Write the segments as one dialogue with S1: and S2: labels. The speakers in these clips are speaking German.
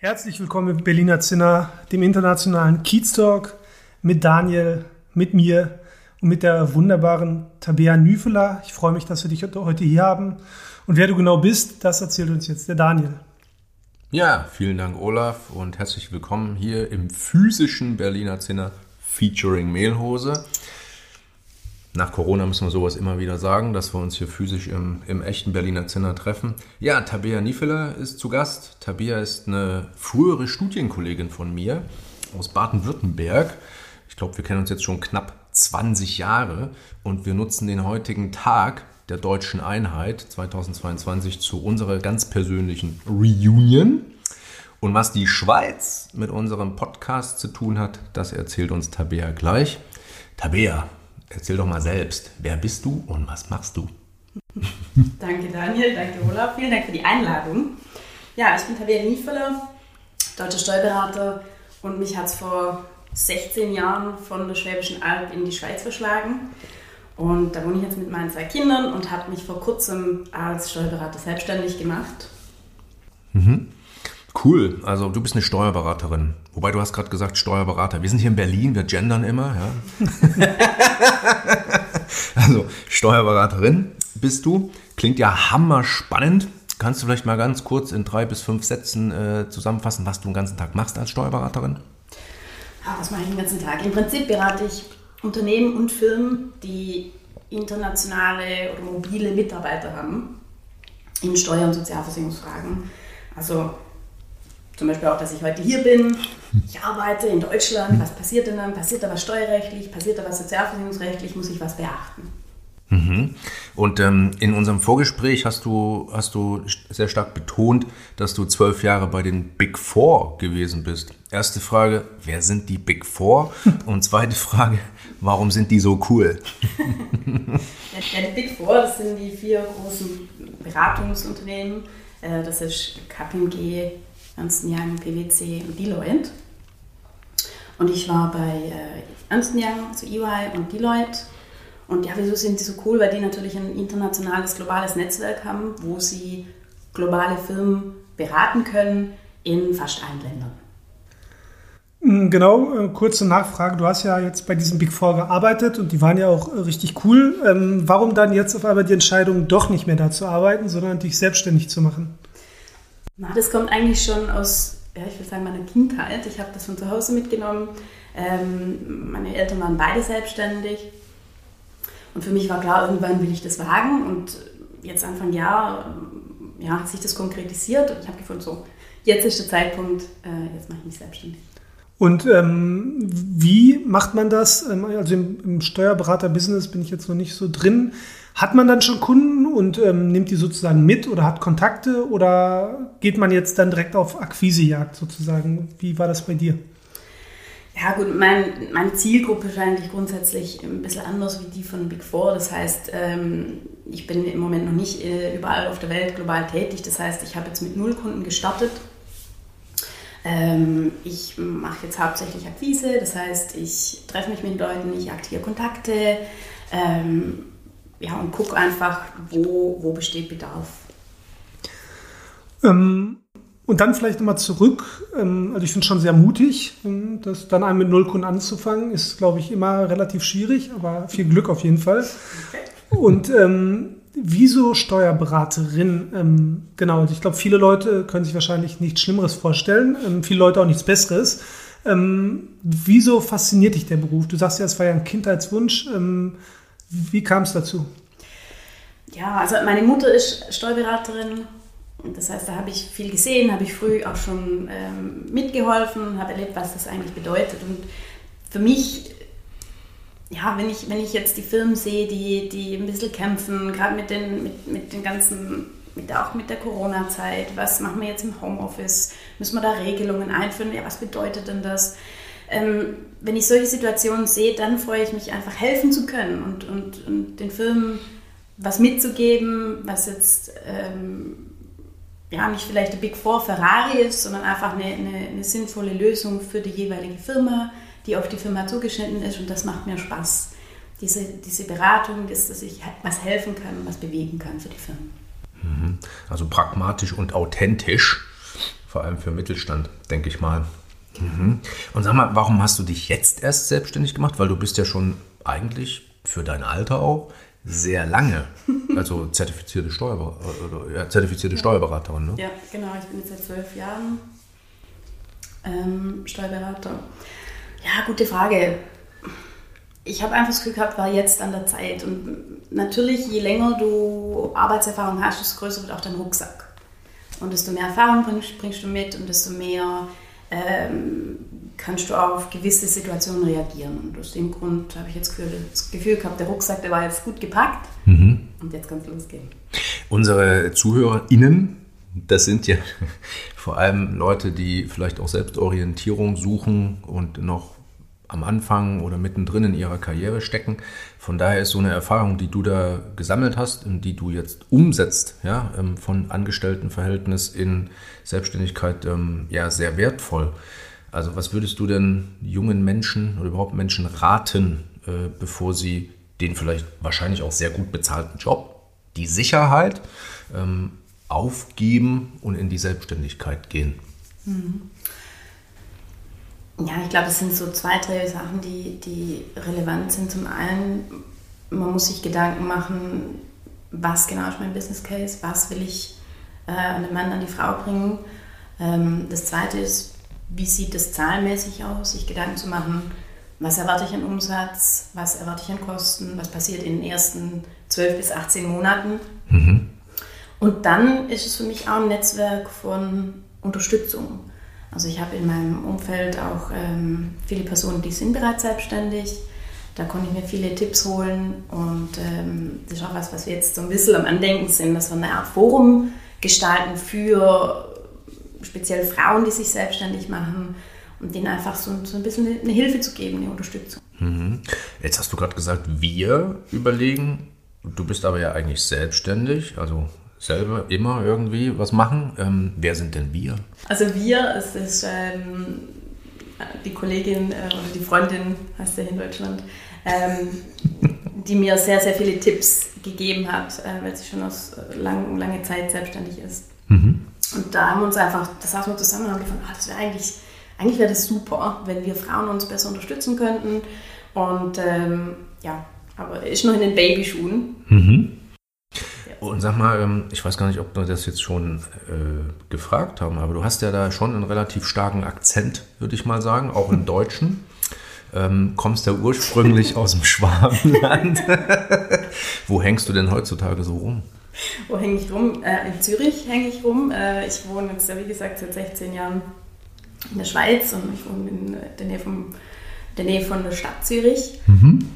S1: Herzlich willkommen im Berliner Zinner, dem internationalen Kiez Talk mit Daniel, mit mir und mit der wunderbaren Tabea Nüfeler. Ich freue mich, dass wir dich heute hier haben. Und wer du genau bist, das erzählt uns jetzt der Daniel.
S2: Ja, vielen Dank, Olaf, und herzlich willkommen hier im physischen Berliner Zinner featuring Mehlhose. Nach Corona müssen wir sowas immer wieder sagen, dass wir uns hier physisch im, im echten Berliner Zinner treffen. Ja, Tabea Niefeler ist zu Gast. Tabea ist eine frühere Studienkollegin von mir aus Baden-Württemberg. Ich glaube, wir kennen uns jetzt schon knapp 20 Jahre und wir nutzen den heutigen Tag der deutschen Einheit 2022 zu unserer ganz persönlichen Reunion. Und was die Schweiz mit unserem Podcast zu tun hat, das erzählt uns Tabea gleich. Tabea, Erzähl doch mal selbst, wer bist du und was machst du?
S3: danke Daniel, danke Olaf, vielen Dank für die Einladung. Ja, ich bin Tabea Niefeler, deutscher Steuerberater und mich hat es vor 16 Jahren von der Schwäbischen Alb in die Schweiz verschlagen. Und da wohne ich jetzt mit meinen zwei Kindern und habe mich vor kurzem als Steuerberater selbstständig gemacht.
S2: Mhm. Cool, also du bist eine Steuerberaterin. Wobei du hast gerade gesagt Steuerberater. Wir sind hier in Berlin, wir gendern immer. Ja? also Steuerberaterin bist du. Klingt ja hammer spannend. Kannst du vielleicht mal ganz kurz in drei bis fünf Sätzen äh, zusammenfassen, was du den ganzen Tag machst als Steuerberaterin?
S3: Ja, was mache ich den ganzen Tag? Im Prinzip berate ich Unternehmen und Firmen, die internationale oder mobile Mitarbeiter haben in Steuer- und Sozialversicherungsfragen. Also zum Beispiel auch, dass ich heute hier bin. Ich arbeite in Deutschland. Was passiert denn dann? Passiert da was steuerrechtlich? Passiert da was sozialversicherungsrechtlich? Muss ich was beachten?
S2: Mhm. Und ähm, in unserem Vorgespräch hast du, hast du sehr stark betont, dass du zwölf Jahre bei den Big Four gewesen bist. Erste Frage, wer sind die Big Four? Und zweite Frage, warum sind die so cool?
S3: ja, die Big Four, das sind die vier großen Beratungsunternehmen. Äh, das ist KPMG, Ernst Young, PwC und Deloitte. Und ich war bei äh, Ernst Young, also EY und Deloitte. Und ja, wieso sind die so cool? Weil die natürlich ein internationales, globales Netzwerk haben, wo sie globale Firmen beraten können in fast allen Ländern.
S1: Hm, genau, äh, kurze Nachfrage. Du hast ja jetzt bei diesem Big Four gearbeitet und die waren ja auch äh, richtig cool. Ähm, warum dann jetzt auf einmal die Entscheidung, doch nicht mehr da zu arbeiten, sondern dich selbstständig zu machen?
S3: Na, das kommt eigentlich schon aus, ja, ich würde sagen, meiner Kindheit. Ich habe das von zu Hause mitgenommen. Ähm, meine Eltern waren beide selbstständig. Und für mich war klar, irgendwann will ich das wagen. Und jetzt Anfang Jahr ja, hat sich das konkretisiert. Und ich habe gefunden, so, jetzt ist der Zeitpunkt, äh, jetzt mache ich mich selbstständig.
S1: Und ähm, wie macht man das? Ähm, also im, im Steuerberater-Business bin ich jetzt noch nicht so drin. Hat man dann schon Kunden und ähm, nimmt die sozusagen mit oder hat Kontakte oder geht man jetzt dann direkt auf Akquisejagd sozusagen? Wie war das bei dir?
S3: Ja gut, mein, meine Zielgruppe ist eigentlich grundsätzlich ein bisschen anders wie die von Big Four. Das heißt, ähm, ich bin im Moment noch nicht äh, überall auf der Welt global tätig. Das heißt, ich habe jetzt mit null Kunden gestartet. Ähm, ich mache jetzt hauptsächlich Akquise, das heißt, ich treffe mich mit Leuten, ich aktiviere Kontakte, ähm, ja, und guck einfach, wo, wo besteht Bedarf.
S1: Ähm, und dann vielleicht nochmal zurück. Ähm, also ich finde es schon sehr mutig, ähm, das dann einmal mit Nullkunden anzufangen, ist, glaube ich, immer relativ schwierig, aber viel Glück auf jeden Fall. Und ähm, wieso Steuerberaterin? Ähm, genau, also ich glaube, viele Leute können sich wahrscheinlich nichts Schlimmeres vorstellen, ähm, viele Leute auch nichts Besseres. Ähm, wieso fasziniert dich der Beruf? Du sagst ja, es war ja ein Kindheitswunsch. Wie kam es dazu?
S3: Ja, also meine Mutter ist Steuerberaterin. Das heißt, da habe ich viel gesehen, habe ich früh auch schon ähm, mitgeholfen, habe erlebt, was das eigentlich bedeutet. Und für mich, ja, wenn ich, wenn ich jetzt die Firmen sehe, die, die ein bisschen kämpfen, gerade mit den, mit, mit den ganzen, mit, auch mit der Corona-Zeit, was machen wir jetzt im Homeoffice? Müssen wir da Regelungen einführen? Ja, was bedeutet denn das? Ähm, wenn ich solche Situationen sehe, dann freue ich mich einfach helfen zu können und, und, und den Firmen was mitzugeben, was jetzt ähm, ja nicht vielleicht der Big Four Ferrari ist, sondern einfach eine, eine, eine, sinnvolle Lösung für die jeweilige Firma, die auf die Firma zugeschnitten ist und das macht mir Spaß. Diese, diese Beratung ist, dass ich was helfen kann, was bewegen kann für die Firmen.
S2: Mhm. Also pragmatisch und authentisch vor allem für Mittelstand, denke ich mal. Mhm. Und sag mal, warum hast du dich jetzt erst selbstständig gemacht? Weil du bist ja schon eigentlich für dein Alter auch sehr lange, also zertifizierte, Steuerber ja, zertifizierte ja. Steuerberaterin. Ne?
S3: Ja, genau. Ich bin jetzt seit zwölf Jahren ähm, Steuerberater. Ja, gute Frage. Ich habe einfach das Gefühl gehabt, war jetzt an der Zeit. Und natürlich, je länger du Arbeitserfahrung hast, desto größer wird auch dein Rucksack. Und desto mehr Erfahrung bringst, bringst du mit und desto mehr ähm, kannst du auf gewisse Situationen reagieren. Und aus dem Grund habe ich jetzt das Gefühl gehabt, der Rucksack, der war jetzt gut gepackt mhm. und jetzt kann es losgehen.
S2: Unsere ZuhörerInnen, das sind ja vor allem Leute, die vielleicht auch Selbstorientierung suchen und noch am Anfang oder mittendrin in ihrer Karriere stecken. Von daher ist so eine Erfahrung, die du da gesammelt hast und die du jetzt umsetzt, ja, ähm, von Angestelltenverhältnis in Selbstständigkeit, ähm, ja, sehr wertvoll. Also was würdest du denn jungen Menschen oder überhaupt Menschen raten, äh, bevor sie den vielleicht wahrscheinlich auch sehr gut bezahlten Job, die Sicherheit ähm, aufgeben und in die Selbstständigkeit gehen? Mhm.
S3: Ja, ich glaube, es sind so zwei, drei Sachen, die, die relevant sind. Zum einen, man muss sich Gedanken machen, was genau ist mein Business Case, was will ich äh, an den Mann, an die Frau bringen. Ähm, das zweite ist, wie sieht das zahlenmäßig aus, sich Gedanken zu machen, was erwarte ich an Umsatz, was erwarte ich an Kosten, was passiert in den ersten 12 bis 18 Monaten. Mhm. Und dann ist es für mich auch ein Netzwerk von Unterstützung. Also ich habe in meinem Umfeld auch ähm, viele Personen, die sind bereits selbstständig. Da konnte ich mir viele Tipps holen und ähm, das ist auch was, was wir jetzt so ein bisschen am Andenken sind, dass wir eine Art Forum gestalten für speziell Frauen, die sich selbstständig machen und denen einfach so, so ein bisschen eine Hilfe zu geben, eine Unterstützung.
S2: Mhm. Jetzt hast du gerade gesagt, wir überlegen. Du bist aber ja eigentlich selbstständig, also selber immer irgendwie was machen. Ähm, wer sind denn wir?
S3: Also wir, es ist ähm, die Kollegin äh, oder die Freundin, heißt ja in Deutschland, ähm, die mir sehr, sehr viele Tipps gegeben hat, äh, weil sie schon aus äh, lang, lange Zeit selbstständig ist. Mhm. Und da haben wir uns einfach, da saßen wir zusammen und haben gefunden, ah, das wäre eigentlich, eigentlich wäre das super, wenn wir Frauen uns besser unterstützen könnten. Und ähm, ja, aber ist noch in den Babyschuhen. Mhm.
S2: Und sag mal, ähm, ich weiß gar nicht, ob wir das jetzt schon äh, gefragt haben, aber du hast ja da schon einen relativ starken Akzent, würde ich mal sagen, auch im Deutschen. Ähm, kommst ja ursprünglich aus dem Schwabenland. Wo hängst du denn heutzutage so rum?
S3: Wo hänge ich rum? Äh, in Zürich hänge ich rum. Äh, ich wohne jetzt, wie gesagt, seit 16 Jahren in der Schweiz und ich wohne in der Nähe, vom, der Nähe von der Stadt Zürich. Mhm.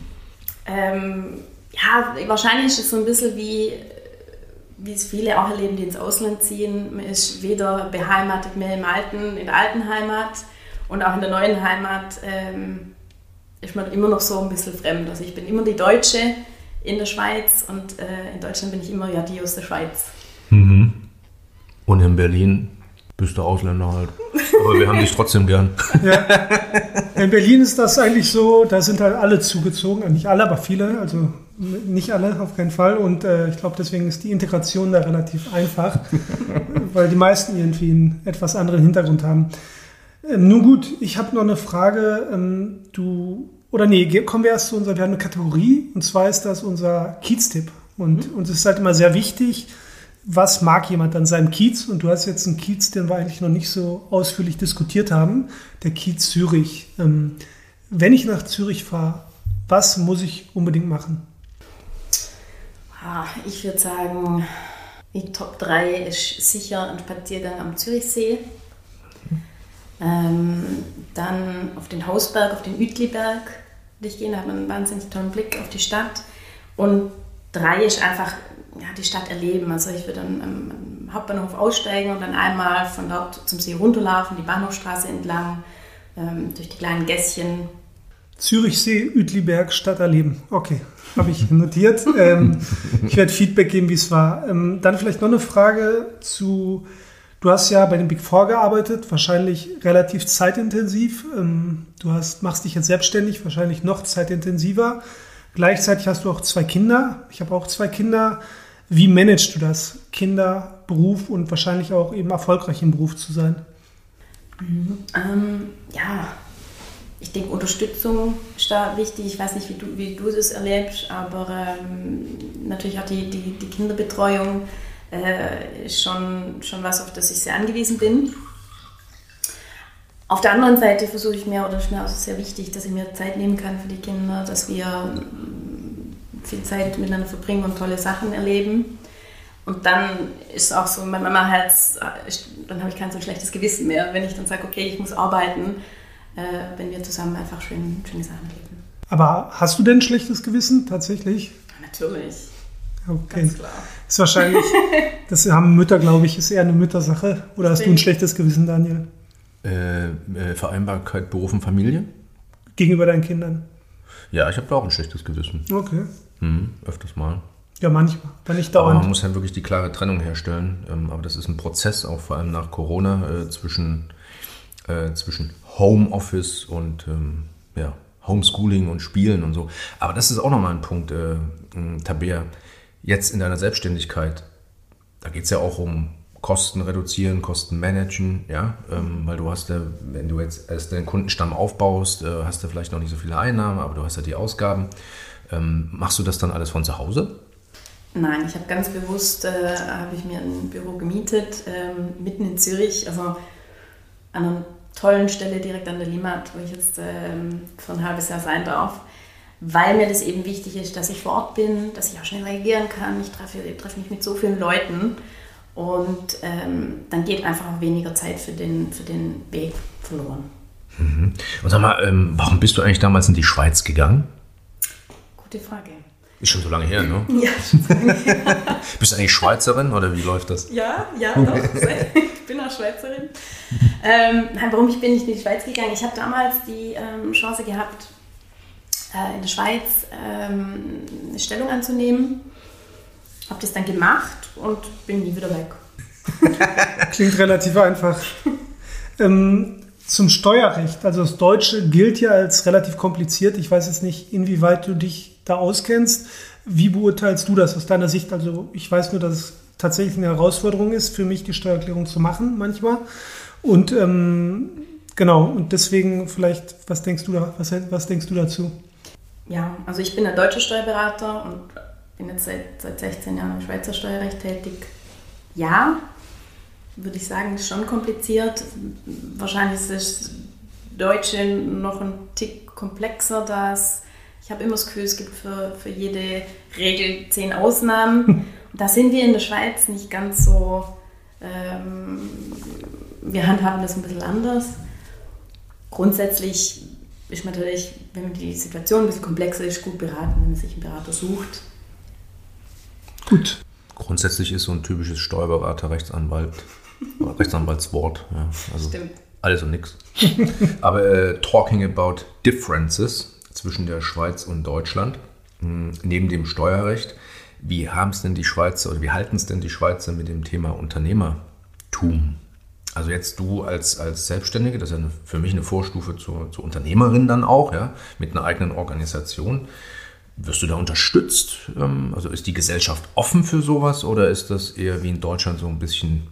S3: Ähm, ja, wahrscheinlich ist es so ein bisschen wie, wie es viele auch erleben, die ins Ausland ziehen. Man ist weder beheimatet mehr im alten, in der alten Heimat und auch in der neuen Heimat ähm, ist man immer noch so ein bisschen fremd. Also ich bin immer die Deutsche, in der Schweiz und äh, in Deutschland bin ich immer ja die aus der Schweiz. Mhm.
S2: Und in Berlin bist du Ausländer halt. Aber wir haben dich trotzdem gern. Ja.
S1: In Berlin ist das eigentlich so, da sind halt alle zugezogen, nicht alle, aber viele, also nicht alle auf keinen Fall. Und äh, ich glaube, deswegen ist die Integration da relativ einfach, weil die meisten irgendwie einen etwas anderen Hintergrund haben. Ähm, nun gut, ich habe noch eine Frage. Ähm, du oder nee, kommen wir erst zu unserer, wir haben eine Kategorie und zwar ist das unser Kiez-Tipp. Und mhm. uns ist halt immer sehr wichtig, was mag jemand an seinem Kiez? Und du hast jetzt einen Kiez, den wir eigentlich noch nicht so ausführlich diskutiert haben, der Kiez Zürich. Ähm, wenn ich nach Zürich fahre, was muss ich unbedingt machen?
S3: Ah, ich würde sagen, die Top 3 ist sicher ein Spaziergang am Zürichsee. Ähm, dann auf den Hausberg, auf den Uetliberg gehen, da hat man einen wahnsinnig tollen Blick auf die Stadt. Und drei ist einfach ja, die Stadt erleben. Also ich würde dann am Hauptbahnhof aussteigen und dann einmal von dort zum See runterlaufen, die Bahnhofstraße entlang, ähm, durch die kleinen Gässchen.
S1: Zürichsee, Uetliberg, Stadt erleben. Okay, habe ich notiert. ähm, ich werde Feedback geben, wie es war. Ähm, dann vielleicht noch eine Frage zu Du hast ja bei den Big Four gearbeitet, wahrscheinlich relativ zeitintensiv. Ähm, du hast, machst dich jetzt selbstständig, wahrscheinlich noch zeitintensiver. Gleichzeitig hast du auch zwei Kinder. Ich habe auch zwei Kinder. Wie managst du das? Kinder, Beruf und wahrscheinlich auch eben erfolgreich im Beruf zu sein?
S3: Mhm. Ähm, ja, ich denke, Unterstützung ist da wichtig. Ich weiß nicht, wie du, wie du das erlebst, aber ähm, natürlich auch die, die, die Kinderbetreuung äh, ist schon, schon was, auf das ich sehr angewiesen bin. Auf der anderen Seite versuche ich mir, oder ist mir auch sehr wichtig, dass ich mir Zeit nehmen kann für die Kinder, dass wir mm, viel Zeit miteinander verbringen und tolle Sachen erleben. Und dann ist auch so, wenn Mama halt, dann habe ich kein so schlechtes Gewissen mehr, wenn ich dann sage, okay, ich muss arbeiten, äh, wenn wir zusammen einfach schön, schöne Sachen erleben.
S1: Aber hast du denn ein schlechtes Gewissen tatsächlich?
S3: Natürlich.
S1: Okay. Ganz klar. Ist wahrscheinlich, das haben Mütter, glaube ich, ist eher eine Müttersache. Oder hast du ein schlechtes Gewissen, Daniel?
S2: Äh, äh, Vereinbarkeit Beruf und Familie?
S1: Gegenüber deinen Kindern?
S2: Ja, ich habe da auch ein schlechtes Gewissen.
S1: Okay.
S2: Hm, öfters mal.
S1: Ja, manchmal, aber nicht dauernd.
S2: Aber man muss halt wirklich die klare Trennung herstellen. Ähm, aber das ist ein Prozess, auch vor allem nach Corona, äh, zwischen, äh, zwischen Homeoffice und ähm, ja, Homeschooling und Spielen und so. Aber das ist auch nochmal ein Punkt, äh, Tabea. Jetzt in deiner Selbstständigkeit, da geht es ja auch um Kosten reduzieren, Kosten managen, ja, ähm, weil du hast ja, wenn du jetzt erst deinen Kundenstamm aufbaust, äh, hast du vielleicht noch nicht so viele Einnahmen, aber du hast ja die Ausgaben. Ähm, machst du das dann alles von zu Hause?
S3: Nein, ich habe ganz bewusst, äh, habe ich mir ein Büro gemietet, ähm, mitten in Zürich, also an einer tollen Stelle direkt an der Limmat, wo ich jetzt ähm, für ein halbes Jahr sein darf, weil mir das eben wichtig ist, dass ich vor Ort bin, dass ich auch schnell reagieren kann. Ich treffe, ich treffe mich mit so vielen Leuten und ähm, dann geht einfach auch weniger Zeit für den, für den Weg verloren.
S2: Mhm. Und sag mal, ähm, warum bist du eigentlich damals in die Schweiz gegangen?
S3: Gute Frage.
S2: Ist schon so lange her, ne?
S3: Ja, schon so lange her.
S2: bist du eigentlich Schweizerin oder wie läuft das?
S3: Ja, ja, doch. Ich bin auch Schweizerin. ähm, warum ich bin nicht in die Schweiz gegangen? Ich habe damals die ähm, Chance gehabt, äh, in der Schweiz ähm, eine Stellung anzunehmen habe das dann gemacht und bin nie wieder weg.
S1: Klingt relativ einfach. ähm, zum Steuerrecht. Also das Deutsche gilt ja als relativ kompliziert. Ich weiß jetzt nicht, inwieweit du dich da auskennst. Wie beurteilst du das aus deiner Sicht? Also ich weiß nur, dass es tatsächlich eine Herausforderung ist, für mich die Steuererklärung zu machen manchmal. Und ähm, genau, und deswegen vielleicht, was denkst du da, was, was denkst du dazu?
S3: Ja, also ich bin der deutsche Steuerberater und bin jetzt seit, seit 16 Jahren im Schweizer Steuerrecht tätig. Ja, würde ich sagen, ist schon kompliziert. Wahrscheinlich ist das Deutsche noch ein Tick komplexer, dass ich habe immer das Gefühl, es gibt für, für jede Regel zehn Ausnahmen. Da sind wir in der Schweiz nicht ganz so, ähm, wir handhaben das ein bisschen anders. Grundsätzlich ist man natürlich, wenn die Situation ein bisschen komplexer ist, gut beraten, wenn man sich einen Berater sucht.
S2: Gut. Grundsätzlich ist so ein typisches Steuerberater, Rechtsanwalt, Rechtsanwaltswort. Ja, also Stimmt. Alles und nichts. Aber äh, talking about differences zwischen der Schweiz und Deutschland, hm, neben dem Steuerrecht, wie haben es denn die Schweizer oder wie halten es denn die Schweizer mit dem Thema Unternehmertum? Also jetzt du als, als Selbstständige, das ist ja eine, für mich eine Vorstufe zur, zur Unternehmerin dann auch, ja, mit einer eigenen Organisation. Wirst du da unterstützt? Ähm, also ist die Gesellschaft offen für sowas oder ist das eher wie in Deutschland so ein bisschen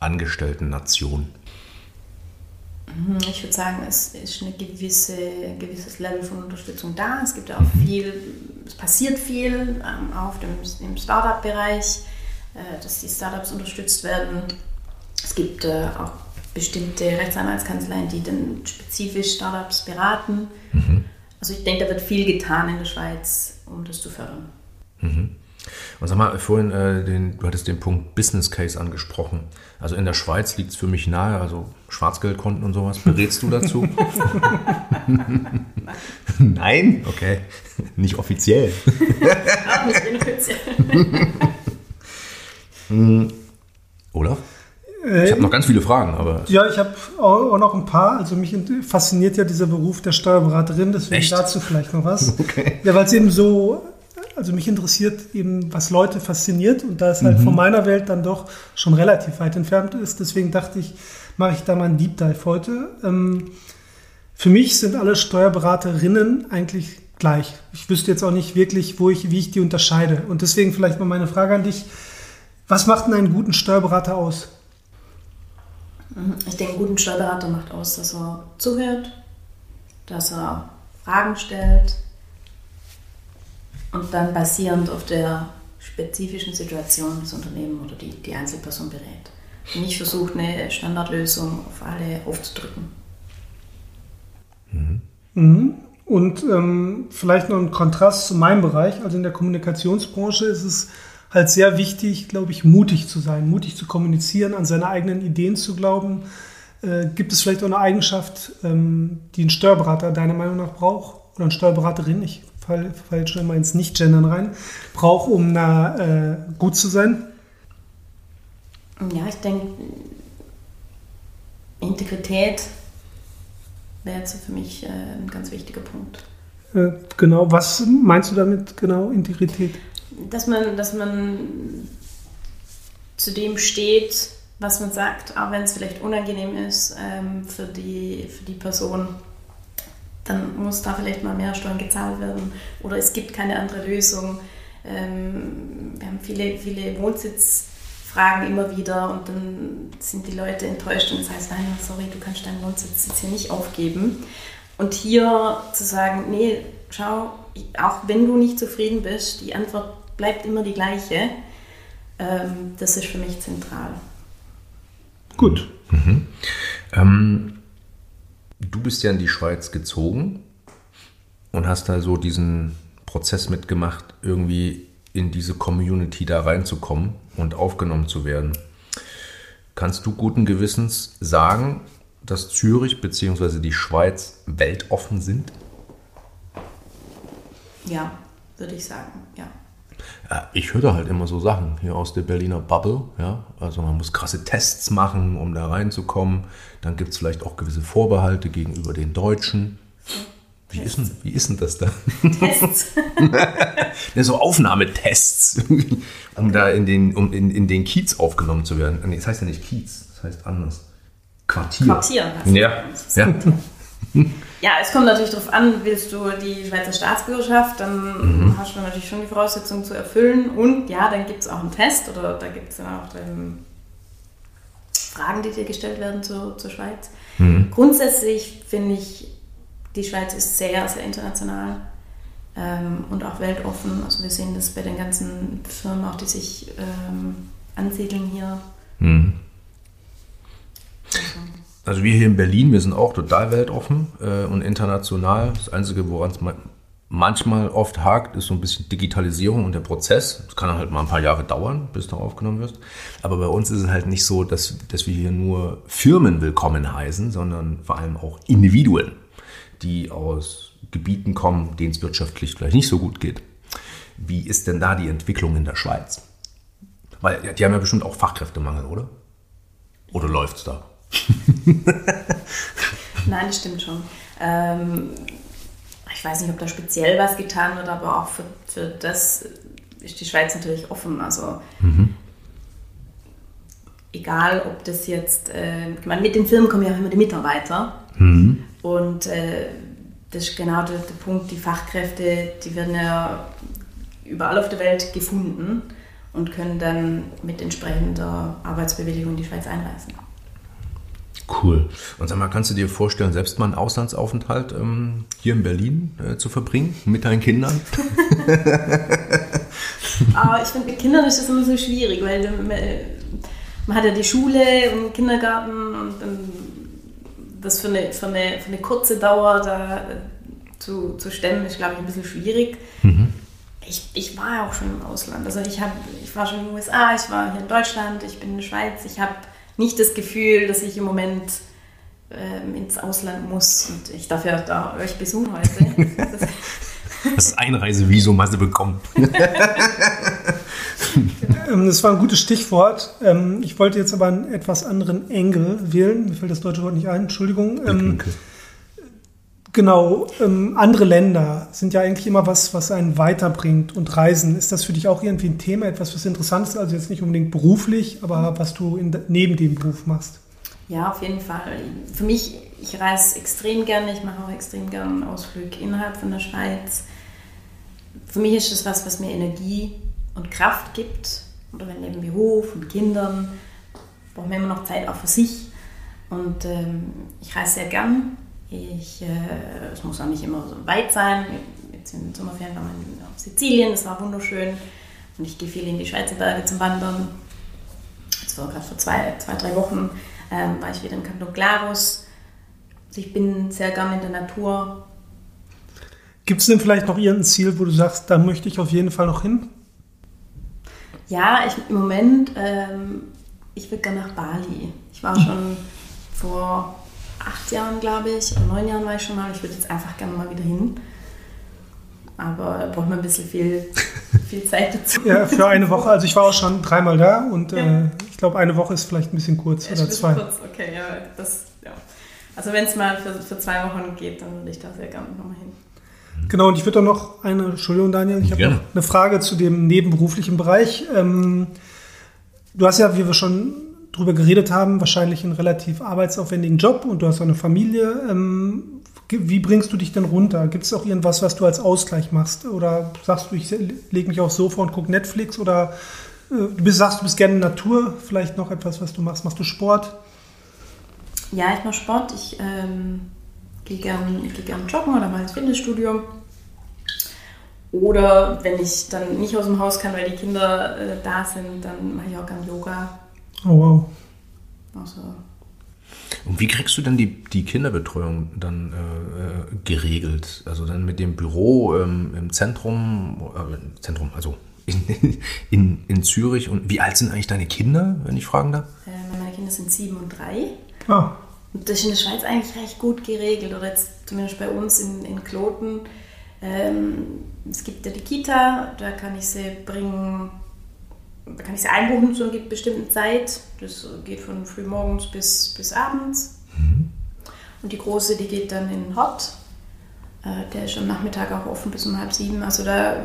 S2: Angestellten-Nation?
S3: Mhm, ich würde sagen, es ist ein gewisse, gewisses Level von Unterstützung da. Es gibt auch mhm. viel, es passiert viel, ähm, auch dem, im Startup-Bereich, äh, dass die Startups unterstützt werden. Es gibt äh, auch bestimmte Rechtsanwaltskanzleien, die dann spezifisch Startups beraten. Mhm. Also ich denke, da wird viel getan in der Schweiz, um das zu fördern.
S2: Mhm. Und sag mal, vorhin, äh, den, du hattest den Punkt Business Case angesprochen. Also in der Schweiz liegt es für mich nahe, also Schwarzgeldkonten und sowas. Berätst du dazu? Nein? Okay. Nicht offiziell.
S3: Auch nicht inoffiziell.
S2: Hm. Olaf? Ich habe noch ganz viele Fragen, aber.
S1: Ja, ich habe auch noch ein paar. Also mich fasziniert ja dieser Beruf der Steuerberaterin, deswegen Echt? dazu vielleicht noch was. Okay. Ja, weil es eben so, also mich interessiert eben, was Leute fasziniert und da es halt mhm. von meiner Welt dann doch schon relativ weit entfernt ist. Deswegen dachte ich, mache ich da mal einen Deep Dive heute. Ähm, für mich sind alle Steuerberaterinnen eigentlich gleich. Ich wüsste jetzt auch nicht wirklich, wo ich, wie ich die unterscheide. Und deswegen vielleicht mal meine Frage an dich. Was macht denn einen guten Steuerberater aus?
S3: Ich denke, einen guten Steuerberater macht aus, dass er zuhört, dass er Fragen stellt und dann basierend auf der spezifischen Situation des Unternehmens oder die, die Einzelperson berät. Und nicht versucht, eine Standardlösung auf alle aufzudrücken.
S1: Mhm. Mhm. Und ähm, vielleicht noch ein Kontrast zu meinem Bereich. Also in der Kommunikationsbranche ist es halt sehr wichtig, glaube ich, mutig zu sein, mutig zu kommunizieren, an seine eigenen Ideen zu glauben. Äh, gibt es vielleicht auch eine Eigenschaft, ähm, die ein Steuerberater deiner Meinung nach braucht oder eine Steuerberaterin, ich schon mal ins Nicht-Gendern rein, braucht, um na, äh, gut zu sein?
S3: Ja, ich denke, Integrität wäre jetzt für mich äh, ein ganz wichtiger Punkt.
S1: Äh, genau, was meinst du damit genau, Integrität?
S3: Dass man, dass man zu dem steht, was man sagt, auch wenn es vielleicht unangenehm ist ähm, für, die, für die Person, dann muss da vielleicht mal mehr Steuern gezahlt werden oder es gibt keine andere Lösung. Ähm, wir haben viele, viele Wohnsitzfragen immer wieder und dann sind die Leute enttäuscht und das heißt, nein, sorry, du kannst deinen Wohnsitz jetzt hier nicht aufgeben. Und hier zu sagen, nee, schau, auch wenn du nicht zufrieden bist, die Antwort bleibt immer die gleiche, ähm, das ist für mich zentral.
S2: Gut. Mhm. Ähm, du bist ja in die Schweiz gezogen und hast da so diesen Prozess mitgemacht, irgendwie in diese Community da reinzukommen und aufgenommen zu werden. Kannst du guten Gewissens sagen, dass Zürich bzw. die Schweiz weltoffen sind?
S3: Ja, würde ich sagen, ja.
S2: Ja, ich höre halt immer so Sachen hier aus der Berliner Bubble. Ja? Also man muss krasse Tests machen, um da reinzukommen. Dann gibt es vielleicht auch gewisse Vorbehalte gegenüber den Deutschen. Wie ist, denn, wie ist denn das da? Tests. ja, so Aufnahmetests, um da in den, um in, in den Kiez aufgenommen zu werden. Nee, das heißt ja nicht Kiez, das heißt anders. Quartier. Quartier.
S3: Ja. ja. Ja, es kommt natürlich darauf an, willst du die Schweizer Staatsbürgerschaft, dann mhm. hast du natürlich schon die Voraussetzungen zu erfüllen. Und ja, dann gibt es auch einen Test oder da gibt es dann auch ähm, Fragen, die dir gestellt werden zur, zur Schweiz. Mhm. Grundsätzlich finde ich, die Schweiz ist sehr, sehr international ähm, und auch weltoffen. Also wir sehen das bei den ganzen Firmen auch, die sich ähm, ansiedeln hier. Mhm.
S2: Also. Wir hier in Berlin, wir sind auch total weltoffen äh, und international. Das Einzige, woran es manchmal oft hakt, ist so ein bisschen Digitalisierung und der Prozess. Das kann halt mal ein paar Jahre dauern, bis du aufgenommen wirst. Aber bei uns ist es halt nicht so, dass, dass wir hier nur Firmen willkommen heißen, sondern vor allem auch Individuen, die aus Gebieten kommen, denen es wirtschaftlich vielleicht nicht so gut geht. Wie ist denn da die Entwicklung in der Schweiz? Weil die haben ja bestimmt auch Fachkräftemangel, oder? Oder läuft es da?
S3: Nein, das stimmt schon. Ähm, ich weiß nicht, ob da speziell was getan wird, aber auch für, für das ist die Schweiz natürlich offen. Also mhm. egal, ob das jetzt, äh, ich meine, mit den Firmen kommen ja auch immer die Mitarbeiter. Mhm. Und äh, das ist genau der, der Punkt, die Fachkräfte, die werden ja überall auf der Welt gefunden und können dann mit entsprechender Arbeitsbewilligung in die Schweiz einreisen.
S2: Cool. Und sag mal, kannst du dir vorstellen, selbst mal einen Auslandsaufenthalt ähm, hier in Berlin äh, zu verbringen mit deinen Kindern?
S3: Aber ich finde, mit Kindern ist das immer so schwierig, weil äh, man hat ja die Schule und Kindergarten und dann das für eine, für eine, für eine kurze Dauer da zu, zu stemmen, ist, glaube ich, ein bisschen schwierig. Mhm. Ich, ich war ja auch schon im Ausland. Also ich, hab, ich war schon in den USA, ich war hier in Deutschland, ich bin in der Schweiz, ich habe nicht das Gefühl, dass ich im Moment ähm, ins Ausland muss. Und ich darf ja da euch besuchen heute.
S2: das Einreisevisum hast du bekommen.
S1: Ähm, das war ein gutes Stichwort. Ähm, ich wollte jetzt aber einen etwas anderen Engel wählen. Mir fällt das deutsche Wort nicht ein, Entschuldigung. Ähm, okay. Genau, ähm, andere Länder sind ja eigentlich immer was, was einen weiterbringt und Reisen. Ist das für dich auch irgendwie ein Thema, etwas, was interessant ist? Also jetzt nicht unbedingt beruflich, aber was du in, neben dem Beruf machst?
S3: Ja, auf jeden Fall. Für mich, ich reise extrem gerne, ich mache auch extrem gerne einen Ausflug innerhalb von der Schweiz. Für mich ist das was, was mir Energie und Kraft gibt. Oder wenn neben Beruf und Kindern braucht man immer noch Zeit auch für sich. Und ähm, ich reise sehr gern. Ich, äh, es muss auch nicht immer so weit sein. Jetzt in den Sommerferien waren wir auf Sizilien, das war wunderschön. Und ich gehe viel in die Schweizer Berge zum Wandern. Jetzt war gerade vor zwei, zwei, drei Wochen ähm, war ich wieder in Canton Glarus. Also ich bin sehr gern in der Natur.
S1: Gibt es denn vielleicht noch irgendein Ziel, wo du sagst, da möchte ich auf jeden Fall noch hin?
S3: Ja, ich, im Moment, ähm, ich würde gerne nach Bali. Ich war schon vor acht Jahren, glaube ich, oder neun Jahren war ich schon mal. Ich würde jetzt einfach gerne mal wieder hin. Aber da braucht man ein bisschen viel, viel Zeit dazu.
S1: Ja, für eine Woche. Also ich war auch schon dreimal da und äh, ich glaube, eine Woche ist vielleicht ein bisschen kurz
S3: Ja,
S1: oder zwei.
S3: Kurz, okay, ja, das, ja. Also wenn es mal für, für zwei Wochen geht, dann würde ich da sehr gerne nochmal hin.
S1: Genau, und ich würde da noch eine, Entschuldigung Daniel, ich habe noch eine Frage zu dem nebenberuflichen Bereich. Ähm, du hast ja, wie wir schon drüber geredet haben, wahrscheinlich einen relativ arbeitsaufwendigen Job und du hast eine Familie. Ähm, wie bringst du dich denn runter? Gibt es auch irgendwas, was du als Ausgleich machst? Oder sagst du, ich lege mich aufs Sofa und gucke Netflix? Oder äh, du bist, sagst, du bist gerne in Natur? Vielleicht noch etwas, was du machst? Machst du Sport?
S3: Ja, ich mache Sport. Ich ähm, gehe gern, ich geh gern joggen oder mal ins Fitnessstudio. Oder wenn ich dann nicht aus dem Haus kann, weil die Kinder äh, da sind, dann mache ich auch gern Yoga.
S1: Oh, wow.
S3: Also,
S2: Und wie kriegst du denn die, die Kinderbetreuung dann äh, äh, geregelt? Also dann mit dem Büro ähm, im Zentrum, äh, Zentrum, also in, in, in Zürich. Und wie alt sind eigentlich deine Kinder, wenn ich fragen darf?
S3: äh, meine Kinder sind sieben und drei.
S1: Ah,
S3: Und das ist in der Schweiz eigentlich recht gut geregelt, oder jetzt zumindest bei uns in, in Kloten. Ähm, es gibt ja die Kita, da kann ich sie bringen, da kann ich sie einbuchen zu einer bestimmten Zeit. Das geht von frühmorgens bis, bis abends. Und die große, die geht dann in Hort. Äh, der ist am Nachmittag auch offen bis um halb sieben. Also da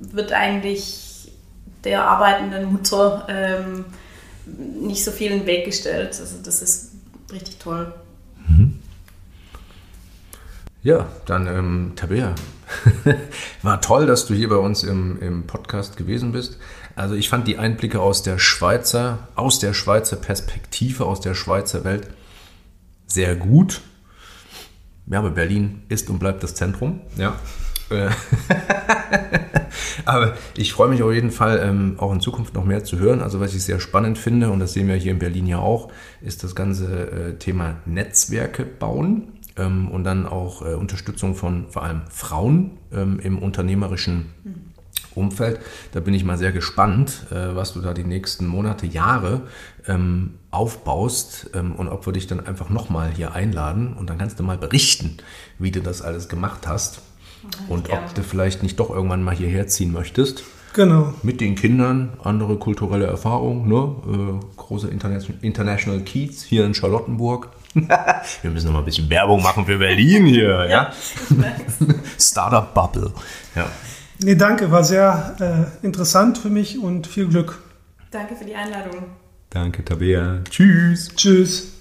S3: wird eigentlich der arbeitenden Mutter ähm, nicht so viel in den Weg gestellt. Also das ist richtig toll.
S2: Ja, dann ähm, Tabea. War toll, dass du hier bei uns im, im Podcast gewesen bist. Also ich fand die Einblicke aus der Schweizer, aus der Schweizer Perspektive, aus der Schweizer Welt sehr gut. Ja, aber Berlin ist und bleibt das Zentrum. Ja. Äh, aber ich freue mich auf jeden Fall, ähm, auch in Zukunft noch mehr zu hören. Also was ich sehr spannend finde, und das sehen wir hier in Berlin ja auch, ist das ganze äh, Thema Netzwerke bauen ähm, und dann auch äh, Unterstützung von vor allem Frauen ähm, im unternehmerischen Umfeld. Da bin ich mal sehr gespannt, äh, was du da die nächsten Monate, Jahre ähm, aufbaust ähm, und ob wir dich dann einfach nochmal hier einladen und dann kannst du mal berichten, wie du das alles gemacht hast und
S3: gerne.
S2: ob du vielleicht nicht doch irgendwann mal hierher ziehen möchtest.
S1: genau.
S2: Mit den Kindern, andere kulturelle Erfahrung, ne? äh, große Interna- International Kiez hier in Charlottenburg. Wir müssen noch mal ein bisschen Werbung machen für Berlin hier, ja? Startup Bubble. Ja.
S1: Nee, danke, war sehr äh, interessant für mich und viel Glück.
S3: Danke für die Einladung.
S2: Danke, Tabea. Tschüss.
S1: Tschüss.